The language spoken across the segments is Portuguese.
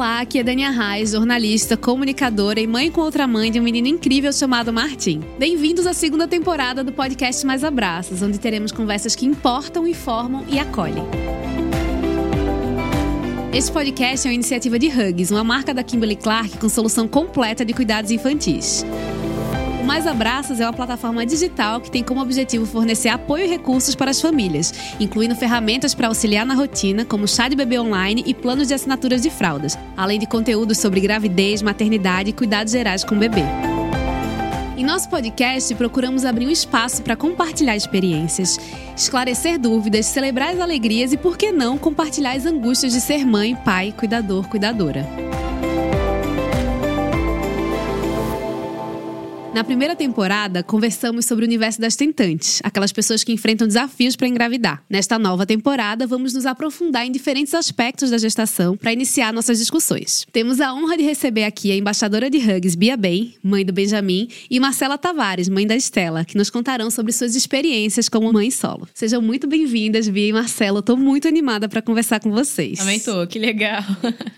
Olá, aqui é Dania Reis, jornalista, comunicadora e mãe com outra mãe de um menino incrível chamado Martim. Bem-vindos à segunda temporada do podcast Mais Abraços, onde teremos conversas que importam, informam e acolhem. Este podcast é uma iniciativa de Hugs, uma marca da Kimberly Clark com solução completa de cuidados infantis. Mais Abraços é uma plataforma digital que tem como objetivo fornecer apoio e recursos para as famílias, incluindo ferramentas para auxiliar na rotina, como chá de bebê online e planos de assinaturas de fraldas, além de conteúdos sobre gravidez, maternidade e cuidados gerais com o bebê. Em nosso podcast, procuramos abrir um espaço para compartilhar experiências, esclarecer dúvidas, celebrar as alegrias e, por que não, compartilhar as angústias de ser mãe, pai, cuidador, cuidadora. Na primeira temporada, conversamos sobre o universo das tentantes, aquelas pessoas que enfrentam desafios para engravidar. Nesta nova temporada, vamos nos aprofundar em diferentes aspectos da gestação para iniciar nossas discussões. Temos a honra de receber aqui a embaixadora de Hugs, Bia Bem, mãe do Benjamin, e Marcela Tavares, mãe da Estela, que nos contarão sobre suas experiências como mãe solo. Sejam muito bem-vindas, Bia e Marcela. Estou muito animada para conversar com vocês. Também tô, que legal.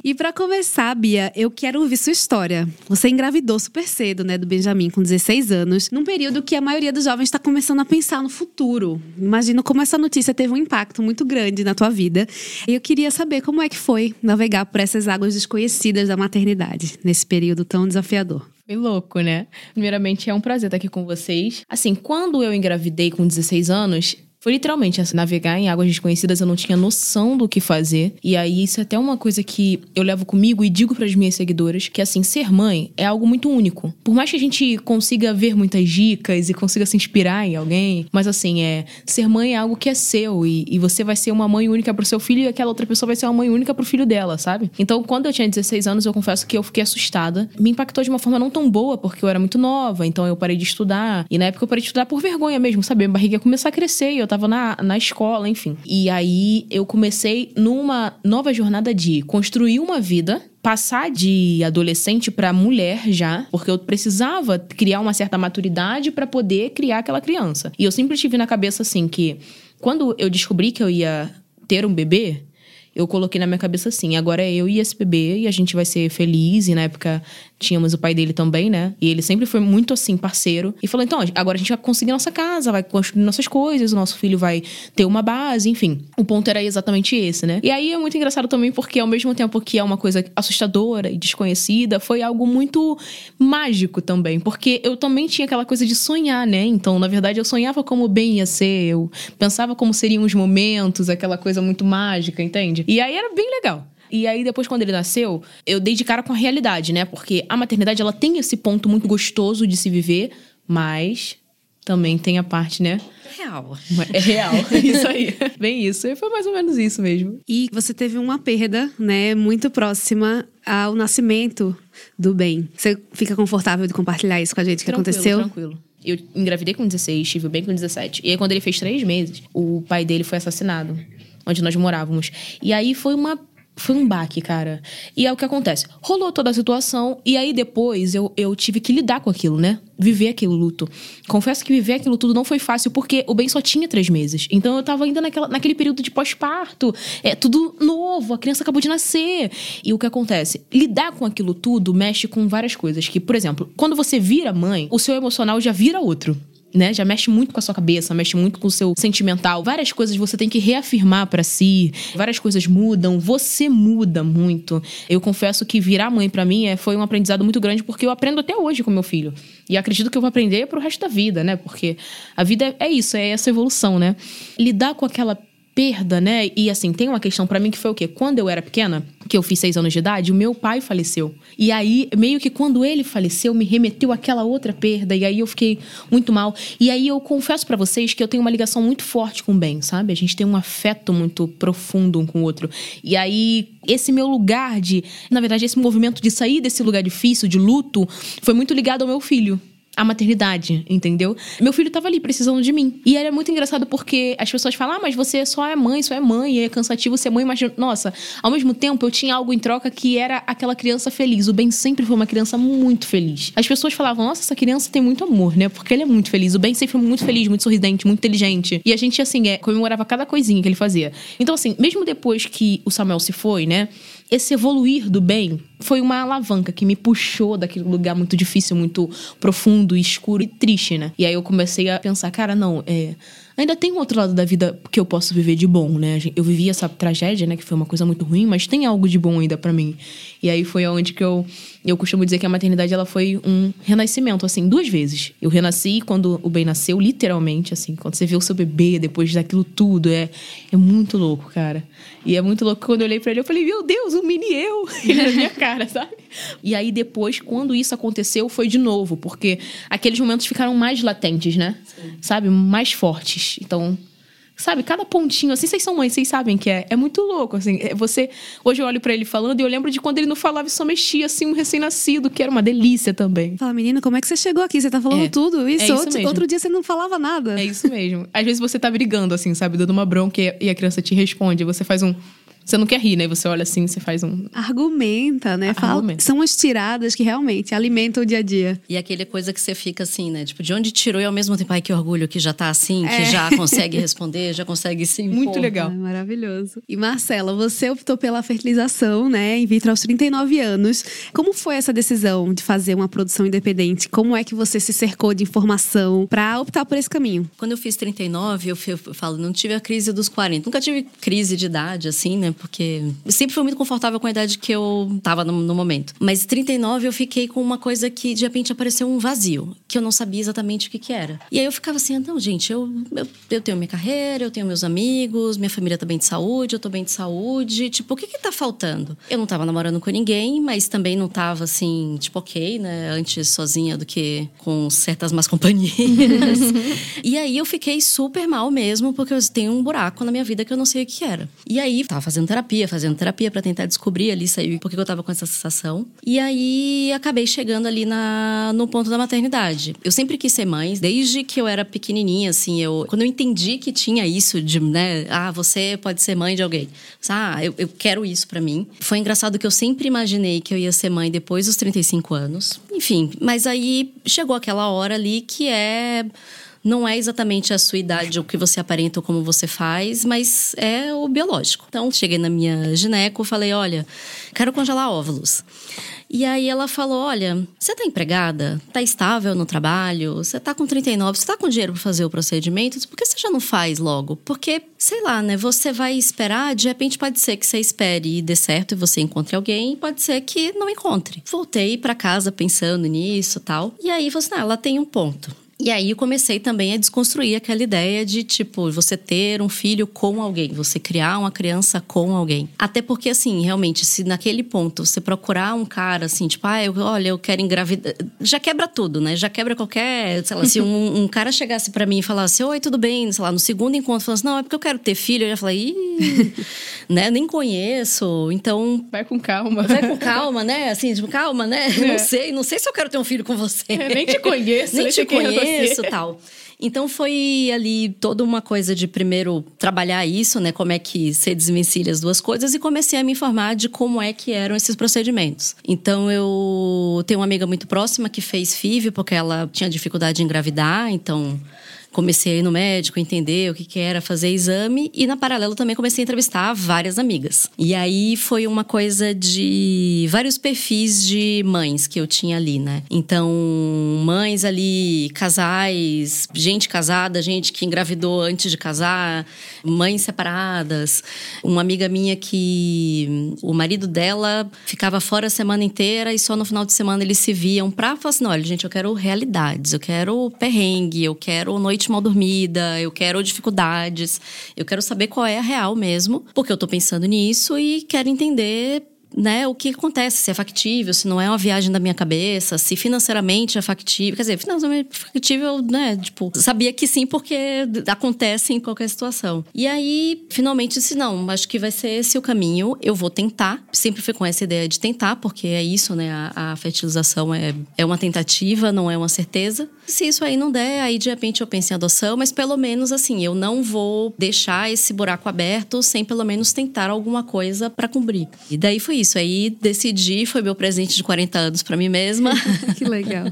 e para começar, Bia, eu quero ouvir sua história. Você engravidou super cedo, né, do Benjamin, com 16 anos, num período que a maioria dos jovens está começando a pensar no futuro. Imagino como essa notícia teve um impacto muito grande na tua vida. E eu queria saber como é que foi navegar por essas águas desconhecidas da maternidade, nesse período tão desafiador. Foi louco, né? Primeiramente, é um prazer estar aqui com vocês. Assim, quando eu engravidei com 16 anos, foi literalmente assim, navegar em águas desconhecidas, eu não tinha noção do que fazer. E aí, isso é até uma coisa que eu levo comigo e digo para as minhas seguidoras: que assim, ser mãe é algo muito único. Por mais que a gente consiga ver muitas dicas e consiga se inspirar em alguém, mas assim, é. Ser mãe é algo que é seu e, e você vai ser uma mãe única pro seu filho e aquela outra pessoa vai ser uma mãe única pro filho dela, sabe? Então, quando eu tinha 16 anos, eu confesso que eu fiquei assustada. Me impactou de uma forma não tão boa, porque eu era muito nova, então eu parei de estudar. E na época eu parei de estudar por vergonha mesmo, sabe? Minha barriga ia começar a crescer e eu tava na, na escola, enfim. E aí eu comecei numa nova jornada de construir uma vida passar de adolescente para mulher já, porque eu precisava criar uma certa maturidade para poder criar aquela criança. E eu sempre tive na cabeça assim que quando eu descobri que eu ia ter um bebê, eu coloquei na minha cabeça assim, agora é eu e esse bebê e a gente vai ser feliz. E na época tínhamos o pai dele também, né? E ele sempre foi muito assim, parceiro. E falou: então, agora a gente vai conseguir nossa casa, vai construir nossas coisas, o nosso filho vai ter uma base, enfim. O ponto era exatamente esse, né? E aí é muito engraçado também porque, ao mesmo tempo que é uma coisa assustadora e desconhecida, foi algo muito mágico também. Porque eu também tinha aquela coisa de sonhar, né? Então, na verdade, eu sonhava como bem ia ser, eu pensava como seriam os momentos, aquela coisa muito mágica, entende? E aí era bem legal. E aí, depois, quando ele nasceu, eu dei de cara com a realidade, né? Porque a maternidade, ela tem esse ponto muito gostoso de se viver, mas também tem a parte, né? Real. É real, isso aí. Bem isso. E foi mais ou menos isso mesmo. E você teve uma perda, né, muito próxima ao nascimento do bem. Você fica confortável de compartilhar isso com a gente, o que tranquilo, aconteceu? Tranquilo. Eu engravidei com 16, tive o bem com 17. E aí, quando ele fez três meses, o pai dele foi assassinado onde nós morávamos. E aí foi uma foi um baque, cara. E é o que acontece. Rolou toda a situação, e aí depois eu, eu tive que lidar com aquilo, né? Viver aquele luto. Confesso que viver aquilo tudo não foi fácil, porque o bem só tinha três meses. Então eu tava ainda naquela, naquele período de pós-parto. É tudo novo, a criança acabou de nascer. E o que acontece? Lidar com aquilo tudo mexe com várias coisas. Que, por exemplo, quando você vira mãe, o seu emocional já vira outro né? Já mexe muito com a sua cabeça, mexe muito com o seu sentimental. Várias coisas você tem que reafirmar para si, várias coisas mudam, você muda muito. Eu confesso que virar mãe para mim é, foi um aprendizado muito grande porque eu aprendo até hoje com meu filho. E acredito que eu vou aprender pro resto da vida, né? Porque a vida é isso, é essa evolução, né? Lidar com aquela perda, né? E assim, tem uma questão para mim que foi o quê? Quando eu era pequena, que eu fiz seis anos de idade, o meu pai faleceu. E aí, meio que quando ele faleceu, me remeteu aquela outra perda. E aí eu fiquei muito mal. E aí eu confesso para vocês que eu tenho uma ligação muito forte com o Ben, sabe? A gente tem um afeto muito profundo um com o outro. E aí, esse meu lugar de. Na verdade, esse movimento de sair desse lugar difícil, de luto, foi muito ligado ao meu filho a maternidade, entendeu? Meu filho tava ali precisando de mim. E era muito engraçado porque as pessoas falam: ah, mas você só é mãe, só é mãe, é cansativo ser mãe, mas nossa, ao mesmo tempo eu tinha algo em troca que era aquela criança feliz. O Ben sempre foi uma criança muito feliz. As pessoas falavam: nossa, essa criança tem muito amor, né? Porque ele é muito feliz. O Ben sempre foi muito feliz, muito sorridente, muito inteligente. E a gente, assim, é, comemorava cada coisinha que ele fazia. Então, assim, mesmo depois que o Samuel se foi, né? Esse evoluir do bem foi uma alavanca que me puxou daquele lugar muito difícil, muito profundo, escuro e triste, né? E aí eu comecei a pensar, cara, não, é ainda tem um outro lado da vida que eu posso viver de bom, né? Eu vivi essa tragédia, né, que foi uma coisa muito ruim, mas tem algo de bom ainda para mim. E aí foi onde que eu eu costumo dizer que a maternidade ela foi um renascimento assim, duas vezes. Eu renasci quando o bem nasceu, literalmente assim, quando você vê o seu bebê depois daquilo tudo, é é muito louco, cara. E é muito louco quando eu olhei para ele, eu falei: "Meu Deus, um mini eu". Ele na minha cara, sabe? E aí depois, quando isso aconteceu, foi de novo, porque aqueles momentos ficaram mais latentes, né? Sim. Sabe? Mais fortes. Então, sabe, cada pontinho, assim, vocês são mães, vocês sabem que é. É muito louco, assim. É, você. Hoje eu olho para ele falando e eu lembro de quando ele não falava e só mexia, assim, um recém-nascido, que era uma delícia também. Fala, menina, como é que você chegou aqui? Você tá falando é, tudo isso? É isso outro, outro, dia você não falava nada. É isso mesmo. Às vezes você tá brigando, assim, sabe, dando uma bronca e a criança te responde, você faz um. Você não quer rir, né? Você olha assim, você faz um. Argumenta, né? Argumenta. Fala, são as tiradas que realmente alimentam o dia a dia. E aquele coisa que você fica assim, né? Tipo, de onde tirou e ao mesmo tempo, ai, que orgulho que já tá assim, é. que já consegue responder, já consegue sim. Muito legal. É maravilhoso. E Marcela, você optou pela fertilização, né? In vitro aos 39 anos. Como foi essa decisão de fazer uma produção independente? Como é que você se cercou de informação para optar por esse caminho? Quando eu fiz 39, eu, eu falo, não tive a crise dos 40. Nunca tive crise de idade, assim, né? Porque eu sempre fui muito confortável com a idade que eu tava no, no, momento. Mas 39 eu fiquei com uma coisa que de repente apareceu um vazio, que eu não sabia exatamente o que que era. E aí eu ficava assim, não, gente, eu, eu, eu tenho minha carreira, eu tenho meus amigos, minha família tá bem de saúde, eu tô bem de saúde. Tipo, o que que tá faltando? Eu não tava namorando com ninguém, mas também não tava assim, tipo, ok, né? Antes sozinha do que com certas más companhias. e aí eu fiquei super mal mesmo, porque eu tenho um buraco na minha vida que eu não sei o que era. E aí, tava fazendo fazendo terapia, fazendo terapia para tentar descobrir ali, sair porque eu tava com essa sensação. E aí acabei chegando ali na, no ponto da maternidade. Eu sempre quis ser mãe, desde que eu era pequenininha, assim, eu quando eu entendi que tinha isso de, né, ah, você pode ser mãe de alguém. Ah, eu, eu quero isso para mim. Foi engraçado que eu sempre imaginei que eu ia ser mãe depois dos 35 anos. Enfim, mas aí chegou aquela hora ali que é não é exatamente a sua idade, o que você aparenta ou como você faz, mas é o biológico. Então, cheguei na minha gineco, falei: olha, quero congelar óvulos. E aí ela falou: Olha, você tá empregada? Tá estável no trabalho? Você tá com 39? Você tá com dinheiro para fazer o procedimento? Por que você já não faz logo? Porque, sei lá, né? Você vai esperar, de repente pode ser que você espere e dê certo e você encontre alguém, pode ser que não encontre. Voltei para casa pensando nisso tal. E aí você, assim, ah, ela tem um ponto. E aí eu comecei também a desconstruir aquela ideia de, tipo, você ter um filho com alguém, você criar uma criança com alguém. Até porque, assim, realmente, se naquele ponto você procurar um cara, assim, tipo, ah, eu, olha, eu quero engravidar. Já quebra tudo, né? Já quebra qualquer. Sei lá, se um, um cara chegasse para mim e falasse, oi, tudo bem, sei lá, no segundo encontro, falasse, não, é porque eu quero ter filho, eu ia falar, ih, né? Nem conheço. Então. Vai com calma. Vai com calma, né? Assim, tipo, calma, né? É. Não sei, não sei se eu quero ter um filho com você. É, nem te conheço, nem te conheço isso tal. Então foi ali toda uma coisa de primeiro trabalhar isso, né? Como é que se desvencilha as duas coisas e comecei a me informar de como é que eram esses procedimentos. Então eu tenho uma amiga muito próxima que fez FIV porque ela tinha dificuldade de engravidar, então comecei a ir no médico, entender o que, que era fazer exame e na paralelo também comecei a entrevistar várias amigas. E aí foi uma coisa de vários perfis de mães que eu tinha ali, né? Então, mães ali, casais, gente casada, gente que engravidou antes de casar, mães separadas. Uma amiga minha que o marido dela ficava fora a semana inteira e só no final de semana eles se viam pra falar assim: olha, gente, eu quero realidades, eu quero perrengue, eu quero noite noite mal dormida, eu quero dificuldades, eu quero saber qual é a real mesmo, porque eu tô pensando nisso e quero entender né, o que acontece, se é factível, se não é uma viagem da minha cabeça, se financeiramente é factível. Quer dizer, financeiramente factível, né, tipo, sabia que sim, porque acontece em qualquer situação. E aí, finalmente disse, não, acho que vai ser esse o caminho, eu vou tentar. Sempre fui com essa ideia de tentar, porque é isso, né, a, a fertilização é, é uma tentativa, não é uma certeza. Se isso aí não der, aí de repente eu penso em adoção, mas pelo menos assim, eu não vou deixar esse buraco aberto sem pelo menos tentar alguma coisa para cobrir. E daí foi isso. Aí decidi, foi meu presente de 40 anos para mim mesma. que legal.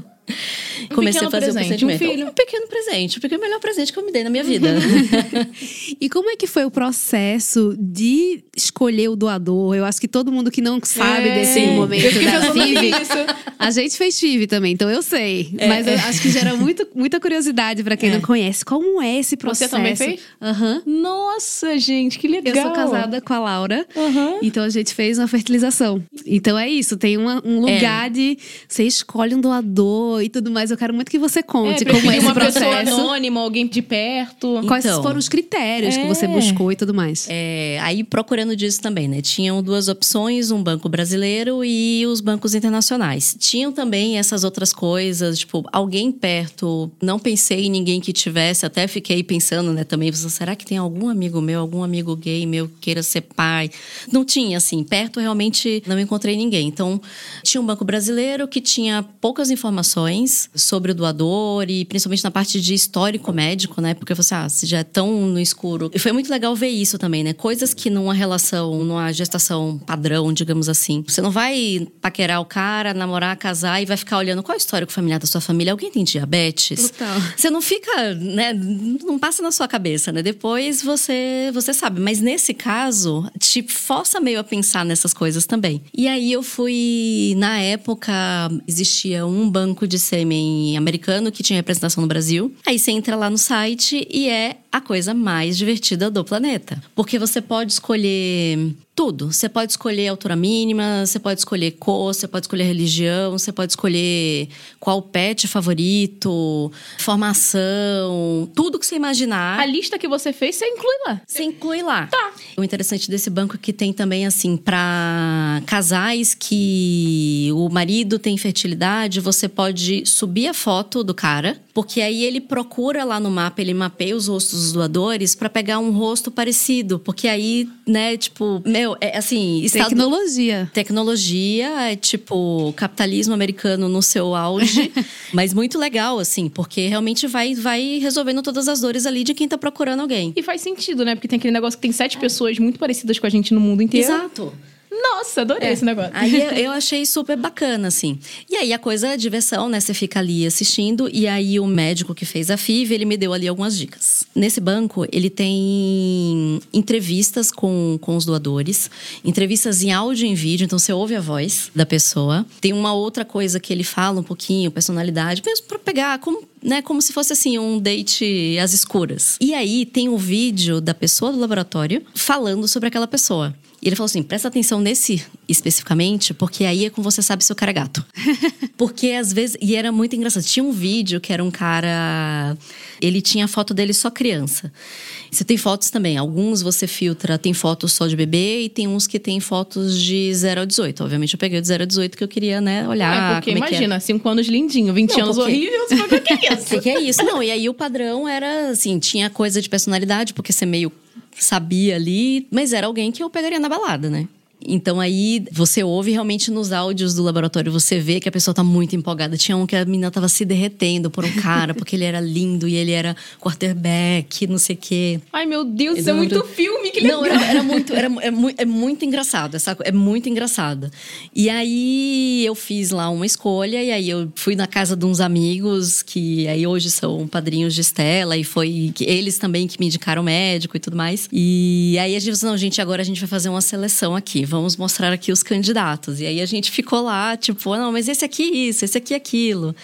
Um Comecei a fazer presente, um, um filho. Um pequeno presente, porque é o melhor presente que eu me dei na minha vida. e como é que foi o processo de escolher o doador? Eu acho que todo mundo que não sabe é, desse sim. momento da FIV, a gente fez FIV também, então eu sei. É. Mas eu acho que gera muito, muita curiosidade para quem é. não conhece. Como é esse processo? Você também fez? Uhum. Nossa, gente, que legal. Eu sou casada com a Laura, uhum. então a gente fez uma fertilização. Então é isso, tem uma, um é. lugar de você escolhe um doador e tudo mais. Eu quero muito que você conte é, como é esse uma processo. pessoa anônima, alguém de perto. Quais então, foram os critérios é. que você é. buscou e tudo mais? É, aí procurando disso também, né? Tinham duas opções, um banco brasileiro e os bancos internacionais. Tinham também essas outras coisas, tipo, alguém perto. Não pensei em ninguém que tivesse, até fiquei pensando, né, também, será que tem algum amigo meu, algum amigo gay meu que queira ser pai? Não tinha, assim, perto realmente não encontrei ninguém. Então, tinha um banco brasileiro que tinha poucas informações sobre o doador e principalmente na parte de histórico médico, né? Porque você, ah, se já é tão no escuro. E foi muito legal ver isso também, né? Coisas que numa relação, numa gestação padrão, digamos assim. Você não vai paquerar o cara, namorar, casar e vai ficar olhando qual é o histórico familiar da sua família. Alguém tem diabetes? Total. Você não fica, né? Não passa na sua cabeça, né? Depois você, você sabe. Mas nesse caso, te força meio a pensar nessas coisas também. E aí eu fui, na época, existia um banco de sêmen americano que tinha representação no Brasil. Aí você entra lá no site e é a coisa mais divertida do planeta. Porque você pode escolher tudo. Você pode escolher altura mínima, você pode escolher cor, você pode escolher religião, você pode escolher qual pet favorito, formação, tudo que você imaginar. A lista que você fez, você inclui lá. Você inclui lá. Tá. O interessante desse banco é que tem também, assim, para casais que o marido tem fertilidade, você pode subir a foto do cara, porque aí ele procura lá no mapa, ele mapeia os rostos dos doadores para pegar um rosto parecido, porque aí, né, tipo, meu, é assim, estado... tecnologia. Tecnologia, é tipo capitalismo americano no seu auge, mas muito legal assim, porque realmente vai vai resolvendo todas as dores ali de quem tá procurando alguém. E faz sentido, né? Porque tem aquele negócio que tem sete pessoas muito parecidas com a gente no mundo inteiro. Exato. Nossa, adorei é. esse negócio. Aí eu, achei super bacana, assim. E aí a coisa é diversão, né? Você fica ali assistindo, e aí o médico que fez a FIV, ele me deu ali algumas dicas. Nesse banco, ele tem entrevistas com, com os doadores, entrevistas em áudio e em vídeo, então você ouve a voz da pessoa. Tem uma outra coisa que ele fala um pouquinho, personalidade, mesmo pra pegar como né, como se fosse assim um date às escuras. E aí tem o um vídeo da pessoa do laboratório falando sobre aquela pessoa. E ele falou assim: presta atenção nesse especificamente, porque aí é como você sabe se o cara é gato. porque às vezes. E era muito engraçado. Tinha um vídeo que era um cara. Ele tinha a foto dele só criança. Você tem fotos também. Alguns você filtra, tem fotos só de bebê e tem uns que tem fotos de 0 a 18. Obviamente eu peguei o de 0 a 18 que eu queria, né, olhar. É, porque imagina, 5 anos lindinho, 20 Não, anos porque... horrível, você vai o que é isso? O que é isso? Não, e aí o padrão era assim, tinha coisa de personalidade, porque você meio sabia ali, mas era alguém que eu pegaria na balada, né? Então aí você ouve realmente nos áudios do laboratório, você vê que a pessoa tá muito empolgada. Tinha um que a menina tava se derretendo por um cara, porque ele era lindo e ele era quarterback, não sei o quê. Ai, meu Deus, isso é muito, muito filme, que legal. Não, era, era muito, era, é, muito, é muito engraçado, essa, é muito engraçado. E aí eu fiz lá uma escolha, e aí eu fui na casa de uns amigos que aí hoje são padrinhos de Estela, e foi eles também que me indicaram médico e tudo mais. E aí a gente disse: não, gente, agora a gente vai fazer uma seleção aqui vamos mostrar aqui os candidatos. E aí a gente ficou lá, tipo, ah, não, mas esse aqui isso, esse aqui aquilo.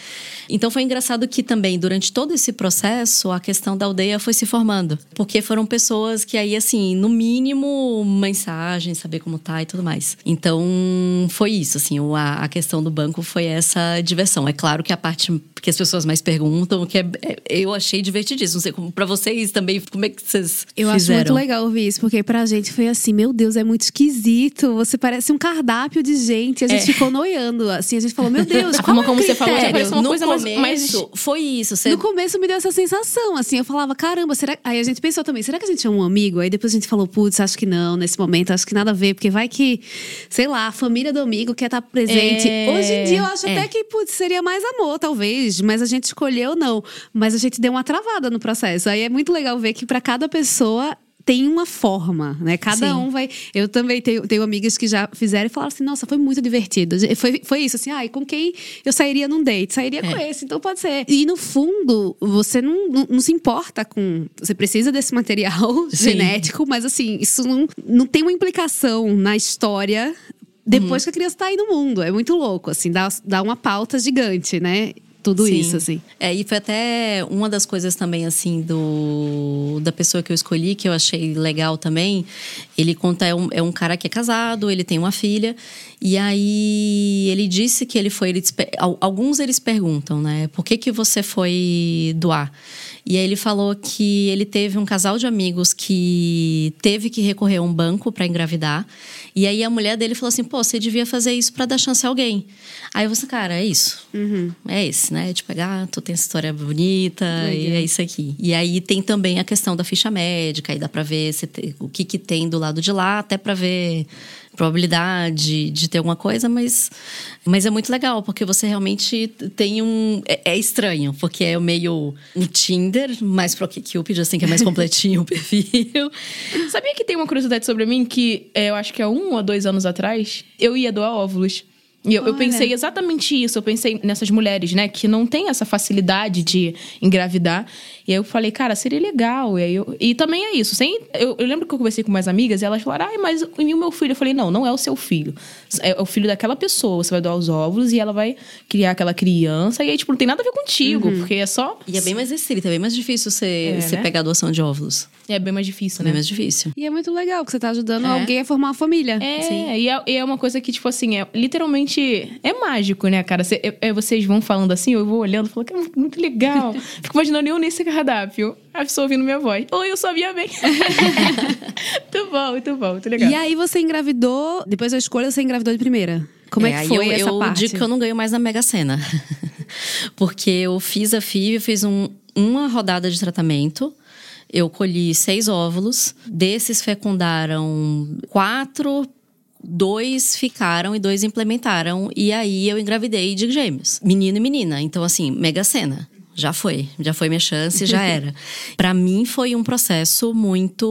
Então foi engraçado que também, durante todo esse processo, a questão da aldeia foi se formando. Porque foram pessoas que aí, assim, no mínimo, mensagem, saber como tá e tudo mais. Então foi isso, assim, a, a questão do banco foi essa diversão. É claro que a parte que as pessoas mais perguntam, que é, é, eu achei divertidíssimo. Não sei como para vocês também, como é que vocês Eu fizeram? acho muito legal ouvir isso, porque pra gente foi assim, meu Deus, é muito esquisito muito. Você parece um cardápio de gente. A gente É. ficou noiando. Assim, a gente falou, meu Deus, A qual forma é o como você falou já parece uma no coisa mais- começo, mais- foi isso. Você... No começo me deu essa sensação, assim, eu falava, caramba, será. Aí a gente pensou também, será que a gente é um amigo? Aí depois a gente falou, putz, acho que não, nesse momento, acho que nada a ver, porque vai que, sei lá, a família do amigo quer estar presente. É. Hoje em dia eu acho É. até que, putz, seria mais amor, talvez, mas a gente escolheu não. Mas a gente deu uma travada no processo. Aí é muito legal ver que para cada pessoa tem uma forma, né? Cada Sim. um vai. Eu também tenho, tenho amigas que já fizeram e falaram assim: nossa, foi muito divertido. Foi, foi isso, assim, ai, com quem eu sairia num date? Sairia com É. esse, então pode ser. E no fundo, você não, não, não se importa com. Você precisa desse material Sim. genético, mas assim, isso não, não tem uma implicação na história. Depois que a criança tá aí no mundo. É muito louco, assim, dá, dá uma pauta gigante, né? Tudo Sim. isso, assim. É, e foi até uma das coisas também, assim, do da pessoa que eu escolhi, que eu achei legal também. Ele conta, é um, é um cara que é casado, ele tem uma filha. E aí ele disse que ele foi. Al- alguns eles perguntam, né? Por que, que você foi doar? E aí ele falou que ele teve um casal de amigos que teve que recorrer a um banco para engravidar. E aí a mulher dele falou assim: pô, você devia fazer isso para dar chance a alguém. Aí você, cara, é isso. É esse, né? De pegar, tu tem essa história bonita e é isso aqui. E aí tem também a questão da ficha médica, aí dá pra ver se te- o que, que tem do lado de lá, até pra ver probabilidade de ter alguma coisa, mas, mas é muito legal, porque você realmente tem um. É, é estranho, porque é meio um Tinder, mais pro Cupid, assim, que é mais completinho o perfil. Sabia que tem uma curiosidade sobre mim que é, eu acho que há um ou dois anos atrás eu ia doar óvulos. E eu, eu pensei exatamente isso. Eu pensei nessas mulheres, né, que não têm essa facilidade de engravidar. E aí eu falei, cara, seria legal. E, aí eu- e também é isso. Sem, eu, eu lembro que eu conversei com umas amigas e elas falaram, ai, mas e o meu filho? Eu falei, não, não é o seu filho. É o filho daquela pessoa. Você vai doar os óvulos e ela vai criar aquela criança. E aí, tipo, não tem nada a ver contigo, porque é só. E é bem mais restrito, é bem mais difícil você, É, você né? pegar a doação de óvulos. É bem mais difícil, É né? bem mais difícil. E é muito legal, que você tá ajudando É. alguém a formar uma família. É, Sim. e é, e é uma coisa que, tipo assim, é literalmente. É mágico, né, cara? Cê- é- é, vocês vão falando assim, eu vou olhando, falo que é muito, muito legal. Fico imaginando eu nesse cardápio. A pessoa ouvindo minha voz. Oi, eu sabia bem. muito bom, muito bom, muito legal. E aí você engravidou, depois da escolha você engravidou de primeira. Como é, que aí foi eu, essa eu parte? digo que eu não ganho mais na Mega Sena. Porque eu fiz a FIV, eu fiz um- uma rodada de tratamento. Eu colhi seis óvulos. Desses fecundaram quatro, dois ficaram e dois implementaram. E aí eu engravidei de gêmeos. Menino e menina. Então, assim, Mega Sena. Já foi, já foi minha chance, já era. Pra mim foi um processo muito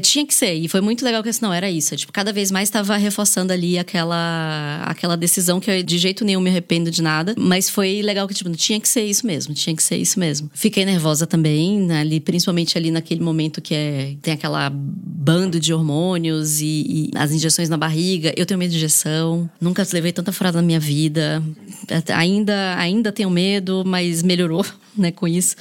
tinha que ser e foi muito legal que assim, não era isso, tipo, cada vez mais estava reforçando ali aquela aquela decisão que eu de jeito nenhum me arrependo de nada, mas foi legal que tipo, tinha que ser isso mesmo, tinha que ser isso mesmo. Fiquei nervosa também, né, ali principalmente ali naquele momento que é tem aquela bando de hormônios e, e as injeções na barriga. Eu tenho medo de injeção, nunca levei tanta furada na minha vida. Ainda ainda tenho medo, mas melhorou, né, com isso.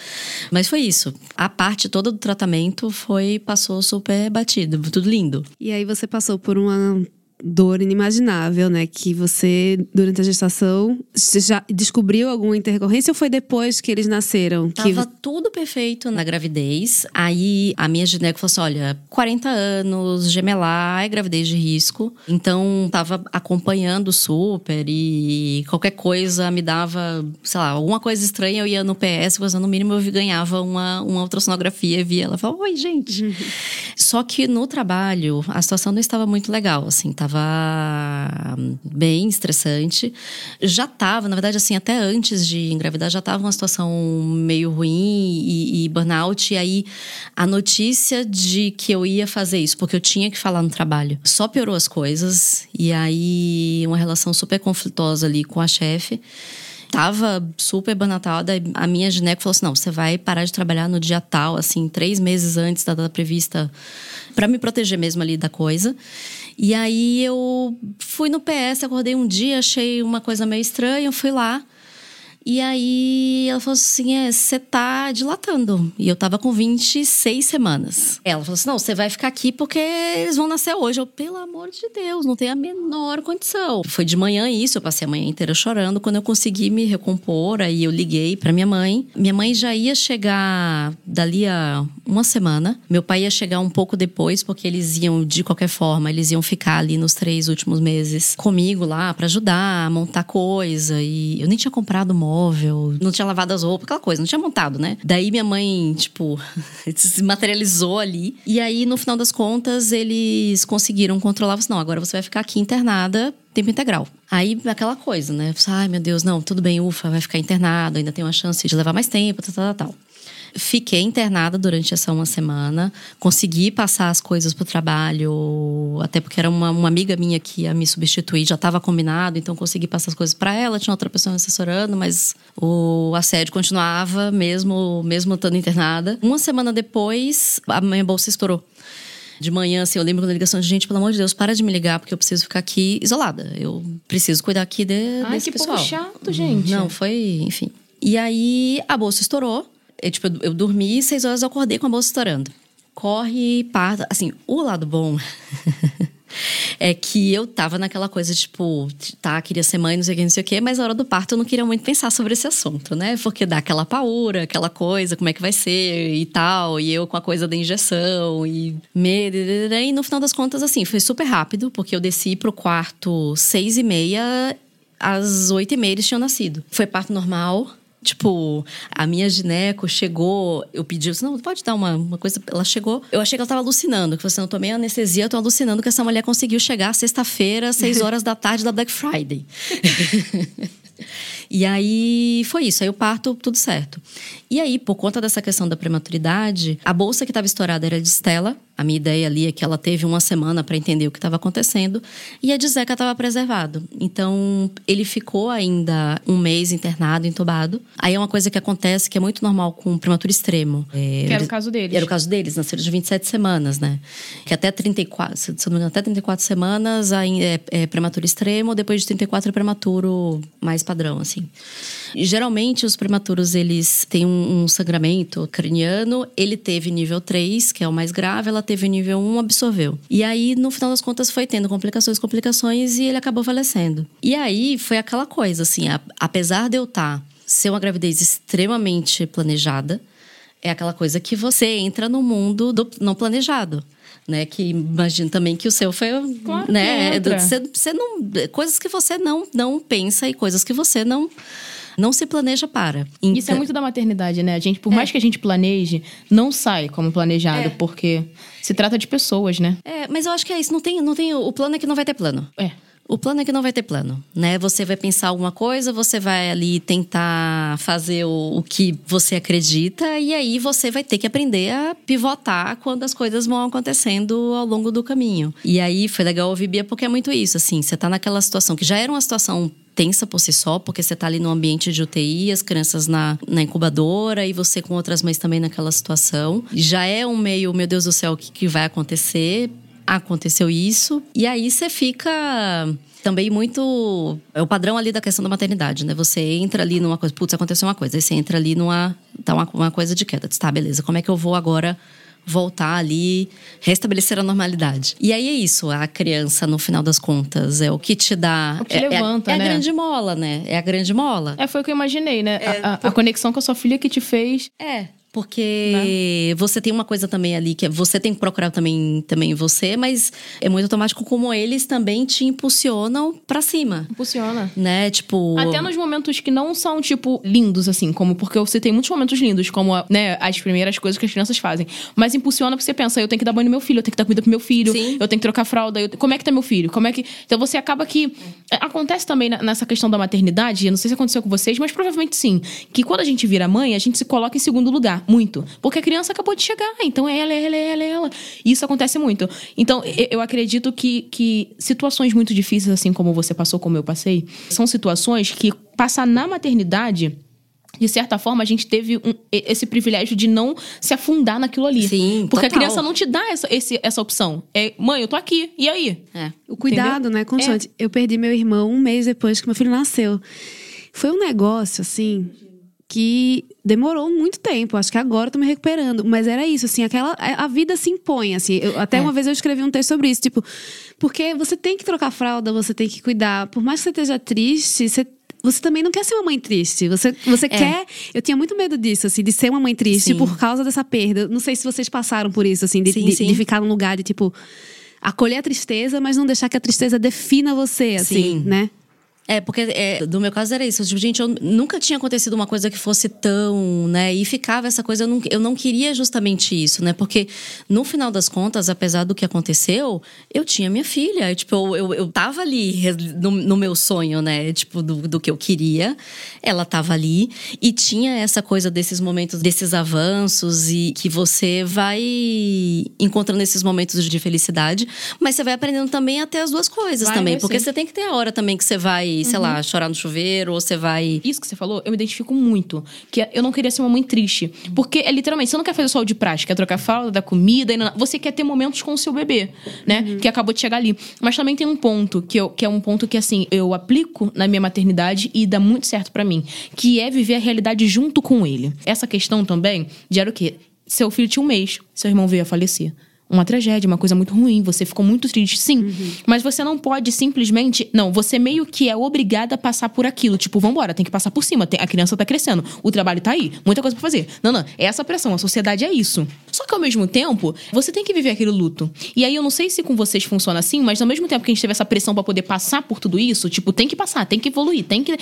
Mas foi isso. A parte toda do tratamento foi passou super batido, tudo lindo. E aí você passou por uma dor inimaginável, né? Que você, durante a gestação, já descobriu alguma intercorrência ou foi depois que eles nasceram? Que Tava tudo perfeito na gravidez. Aí a minha gineco falou assim: olha, 40 anos, gemelar, é gravidez de risco. Então tava acompanhando super e qualquer coisa me dava, sei lá, alguma coisa estranha, eu ia no PS, mas no mínimo eu ganhava uma, uma ultrassonografia e via ela falava: oi, gente. Só que no trabalho a situação não estava muito legal, assim, tava bem estressante. Já tava, na verdade, assim, até antes de engravidar, já tava uma situação meio ruim e, e burnout. E aí a notícia de que eu ia fazer isso, porque eu tinha que falar no trabalho, só piorou as coisas. E aí uma relação super conflituosa ali com a chefe. Tava super burnotada. A minha gineco falou assim: não, você vai parar de trabalhar no dia tal, assim, três meses antes da data prevista, para me proteger mesmo ali da coisa. E aí eu fui no PS, acordei um dia, achei uma coisa meio estranha, fui lá. E aí ela falou assim: é, você tá dilatando. E eu tava com 26 semanas. Ela falou assim: não, você vai ficar aqui porque eles vão nascer hoje. Eu, pelo amor de Deus, não tem a menor condição. Foi de manhã isso, eu passei a manhã inteira chorando. Quando eu consegui me recompor, aí eu liguei pra minha mãe. Minha mãe já ia chegar dali a uma semana. Meu pai ia chegar um pouco depois, porque eles iam, de qualquer forma, eles iam ficar ali nos três últimos meses comigo lá para ajudar, montar coisa. E eu nem tinha comprado móvel, não tinha lavado as roupas, aquela coisa, não tinha montado, né? Daí minha mãe, tipo, se materializou ali. E aí, no final das contas, eles conseguiram controlar. Assim, não, agora você vai ficar aqui internada tempo integral. Aí, aquela coisa, né? Ai, meu Deus, não, tudo bem, ufa, vai ficar internado, ainda tem uma chance de levar mais tempo, tal, tal, tal. Fiquei internada durante essa uma semana, consegui passar as coisas pro trabalho, até porque era uma, uma amiga minha que ia me substituir, já estava combinado, então consegui passar as coisas para ela, tinha outra pessoa me assessorando, mas o assédio continuava, mesmo, mesmo estando internada. Uma semana depois, a minha bolsa estourou de manhã, assim, eu lembro da ligação de gente, pelo amor de Deus, para de me ligar, porque eu preciso ficar aqui isolada. Eu preciso cuidar aqui de, Ai, desse que pessoal. pouco chato, gente. Não, foi, enfim. E aí a bolsa estourou. Eu, tipo, eu, eu dormi seis horas eu acordei com a bolsa estourando. Corre, parta. Assim, o lado bom é que eu tava naquela coisa, tipo, tá, queria ser mãe, não sei o que, não sei o que, mas na hora do parto eu não queria muito pensar sobre esse assunto, né? Porque dá aquela paura, aquela coisa, como é que vai ser e tal, e eu com a coisa da injeção e medo, e no final das contas, assim, foi super rápido, porque eu desci pro quarto seis e meia, às oito e meia eles tinham nascido. Foi parto normal, Tipo, a minha gineco chegou, eu pedi, eu disse, não, pode dar uma, uma coisa. Ela chegou, eu achei que ela tava alucinando, que você não tomei anestesia, eu tô alucinando que essa mulher conseguiu chegar sexta-feira, seis horas da tarde da Black Friday. E aí foi isso, aí o parto, tudo certo. E aí, por conta dessa questão da prematuridade, a bolsa que estava estourada era de Stella. A minha ideia ali é que ela teve uma semana para entender o que estava acontecendo. E a de Zeca estava preservado. Então, ele ficou ainda um mês internado, entubado. Aí é uma coisa que acontece que é muito normal com prematuro extremo. É, Que era o caso deles. Era o caso deles, nasceram de 27 semanas, né? Que até 34, se não me engano, até 34 semanas aí é, é prematuro extremo, depois de 34 é prematuro mais padrão, assim. E, geralmente, os prematuros, eles têm um, um sangramento craniano. Ele teve nível 3, que é o mais grave. Ela teve nível 1, absorveu. E aí, no final das contas, foi tendo complicações, complicações. E ele acabou falecendo. E aí, foi aquela coisa, assim. a- apesar de eu estar... Ser uma gravidez extremamente planejada é aquela coisa que você entra no mundo do não planejado. Né, que imagino também que o seu foi, Claro né, entra. você, você não, coisas que você não não pensa e coisas que você não não se planeja para. Isso é Então- muito da maternidade, né? A gente, por mais que a gente planeje, não sai como planejado, porque se trata de pessoas, né? É, mas eu acho que é isso. Não tem, não tem. O plano é que não vai ter plano. É. O plano é que não vai ter plano, né? Você vai pensar alguma coisa, você vai ali tentar fazer o, o que você acredita e aí você vai ter que aprender a pivotar quando as coisas vão acontecendo ao longo do caminho. E aí foi legal ouvir Bia porque é muito isso, assim, você tá naquela situação que já era uma situação tensa por si só, porque você tá ali no ambiente de UTI, as crianças na, na incubadora e você com outras mães também naquela situação. Já é um meio, meu Deus do céu, o que, que vai acontecer? Aconteceu isso. E aí você fica também muito. É o padrão ali da questão da maternidade, né? Você entra ali numa coisa, putz, aconteceu uma coisa. Aí você entra ali numa. Tá uma, uma coisa de queda. Tá, beleza, como é que eu vou agora voltar ali, restabelecer a normalidade? E aí é isso, a criança, no final das contas, é o que te dá. O que é, é- levanta, é, né? a grande mola, né? É a grande mola. É, foi o que eu imaginei, né? a, a- a conexão com a sua filha que te fez. É. Porque você tem uma coisa também ali que é você tem que procurar também, também você, mas é muito automático como eles também te impulsionam pra cima. Impulsiona. Né? Tipo. Até nos momentos que não são, tipo, lindos, assim, como porque você tem muitos momentos lindos, como né, as primeiras coisas que as crianças fazem. Mas impulsiona porque você pensa, eu tenho que dar banho no meu filho, eu tenho que dar comida pro meu filho, Sim. eu tenho que trocar fralda, eu- como é que tá meu filho? Como é que. Então você acaba que. é, Acontece também nessa questão da maternidade, eu não sei se aconteceu com vocês, mas provavelmente sim. Que quando a gente vira mãe, a gente se coloca em segundo lugar, muito. Porque a criança acabou de chegar, então é ela, é ela, é ela, é ela. E isso acontece muito. Então, eu acredito que, que situações muito difíceis, assim como você passou, como eu passei, são situações que passar na maternidade. De certa forma, a gente teve um- esse privilégio de não se afundar naquilo ali. Sim, Porque a total. criança não te dá essa, esse- essa opção. É, mãe, eu tô aqui, e aí? É. O cuidado, né, constante. Eu perdi meu irmão um mês depois que meu filho nasceu. Foi um negócio, assim, que demorou muito tempo. Acho que agora eu tô me recuperando. Mas era isso, assim, aquela. A vida se impõe, assim. Eu, até é. uma vez eu escrevi um texto sobre isso, tipo, porque você tem que trocar fralda, você tem que cuidar. Por mais que você esteja triste, você você também não quer ser uma mãe triste. Você, você é. quer. Eu tinha muito medo disso, assim, de ser uma mãe triste sim. por causa dessa perda. Não sei se vocês passaram por isso, assim, de, sim, de, sim. de ficar num lugar de tipo. Acolher a tristeza, mas não deixar que a tristeza defina você, assim, né? É, porque é, do meu caso era isso. Tipo, gente, eu nunca tinha acontecido uma coisa que fosse tão, né? E ficava essa coisa, eu não, eu não queria justamente isso, né? Porque no final das contas, apesar do que aconteceu, eu tinha minha filha. Eu, tipo, eu, eu, eu tava ali no, no, meu sonho, né? Tipo, do, do que eu queria. Ela tava ali. E tinha essa coisa desses momentos, desses avanços e que você vai encontrando esses momentos de felicidade. Mas você vai aprendendo também até as duas coisas vai, também. Porque sim. você tem que ter a hora também que você vai sei uhum. lá, chorar no chuveiro, ou você vai. Isso que você falou, eu me identifico muito. Que eu não queria ser uma mãe triste. Porque é literalmente, você não quer fazer só o de prática, quer trocar fralda, dar comida, você quer ter momentos com o seu bebê, né? Uhum. Que acabou de chegar ali. Mas também tem um ponto, que, eu, que é um ponto que, assim, eu aplico na minha maternidade e dá muito certo para mim, que é viver a realidade junto com ele. Essa questão também de era o quê? Seu filho tinha um mês, seu irmão veio a falecer uma tragédia, uma coisa muito ruim, você ficou muito triste, sim. Uhum. Mas você não pode simplesmente. Não, você meio que é obrigada a passar por aquilo. Tipo, vambora, tem que passar por cima. Tem, a criança tá crescendo, o trabalho tá aí, muita coisa pra fazer. Não, não, é essa pressão, a sociedade é isso. Só que ao mesmo tempo, você tem que viver aquele luto. E aí eu não sei se com vocês funciona assim, mas ao mesmo tempo que a gente teve essa pressão para poder passar por tudo isso, tipo, tem que passar, tem que evoluir, tem que